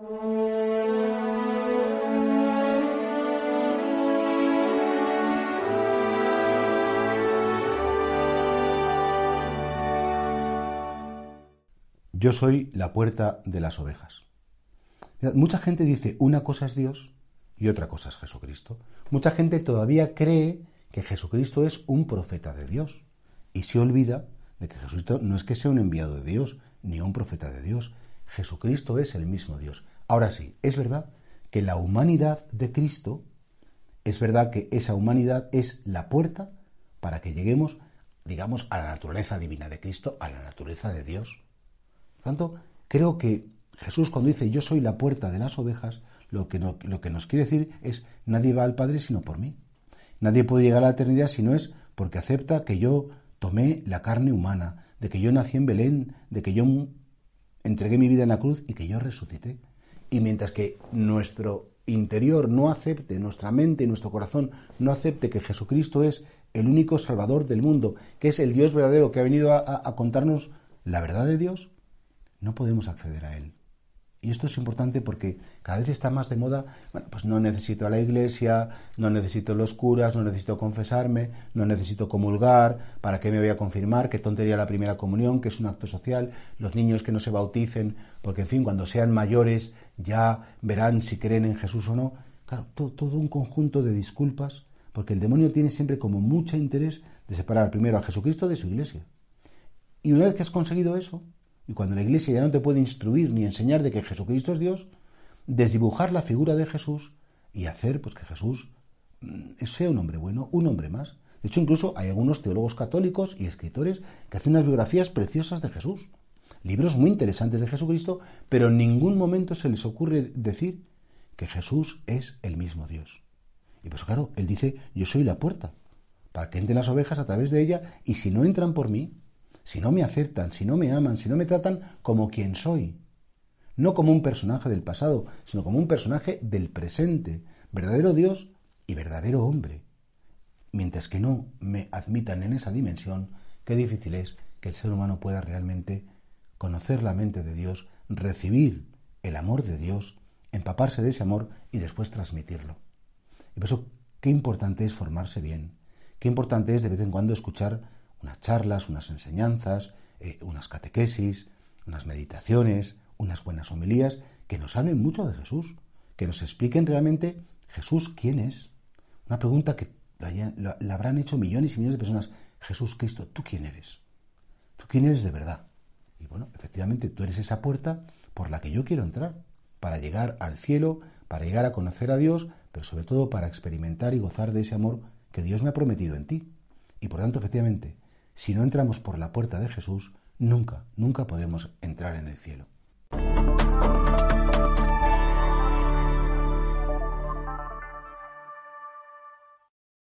Yo soy la puerta de las ovejas. Mucha gente dice una cosa es Dios y otra cosa es Jesucristo. Mucha gente todavía cree que Jesucristo es un profeta de Dios y se olvida de que Jesucristo no es que sea un enviado de Dios ni un profeta de Dios. Jesucristo es el mismo Dios. Ahora sí, es verdad que la humanidad de Cristo, es verdad que esa humanidad es la puerta para que lleguemos, digamos, a la naturaleza divina de Cristo, a la naturaleza de Dios. Por tanto, creo que Jesús cuando dice yo soy la puerta de las ovejas, lo que, lo que nos quiere decir es nadie va al Padre sino por mí. Nadie puede llegar a la eternidad si no es porque acepta que yo tomé la carne humana, de que yo nací en Belén, de que yo entregué mi vida en la cruz y que yo resucité. Y mientras que nuestro interior no acepte, nuestra mente y nuestro corazón no acepte que Jesucristo es el único Salvador del mundo, que es el Dios verdadero que ha venido a contarnos la verdad de Dios, no podemos acceder a Él. Y esto es importante porque cada vez está más de moda, bueno, pues no necesito a la iglesia, no necesito los curas, no necesito confesarme, no necesito comulgar, ¿para qué me voy a confirmar? ¿Qué tontería la primera comunión, que es un acto social? Los niños que no se bauticen, porque en fin, cuando sean mayores ya verán si creen en Jesús o no. Claro, todo, todo un conjunto de disculpas, porque el demonio tiene siempre como mucho interés de separar primero a Jesucristo de su iglesia. Y una vez que has conseguido eso, y cuando la Iglesia ya no te puede instruir ni enseñar de que Jesucristo es Dios, desdibujar la figura de Jesús y hacer pues que Jesús mm, sea un hombre bueno, un hombre más. De hecho, incluso hay algunos teólogos católicos y escritores que hacen unas biografías preciosas de Jesús, libros muy interesantes de Jesucristo, pero en ningún momento se les ocurre decir que Jesús es el mismo Dios. Y pues claro, él dice, yo soy la puerta, para que entren las ovejas a través de ella, y si no entran por mí, si no me aceptan, si no me aman, si no me tratan como quien soy, no como un personaje del pasado, sino como un personaje del presente, verdadero Dios y verdadero hombre. Mientras que no me admitan en esa dimensión, qué difícil es que el ser humano pueda realmente conocer la mente de Dios, recibir el amor de Dios, empaparse de ese amor y después transmitirlo. Y por eso, qué importante es formarse bien, qué importante es de vez en cuando escuchar unas charlas, unas enseñanzas, eh, unas catequesis, unas meditaciones, unas buenas homilías que nos hablen mucho de Jesús, que nos expliquen realmente Jesús quién es. Una pregunta que la, habrán hecho millones y millones de personas. Jesús Cristo, ¿tú quién eres? ¿Tú quién eres de verdad? Y bueno, efectivamente, tú eres esa puerta por la que yo quiero entrar, para llegar al cielo, para llegar a conocer a Dios, pero sobre todo para experimentar y gozar de ese amor que Dios me ha prometido en ti. Y por tanto, efectivamente, si no entramos por la puerta de Jesús, nunca, nunca podremos entrar en el cielo.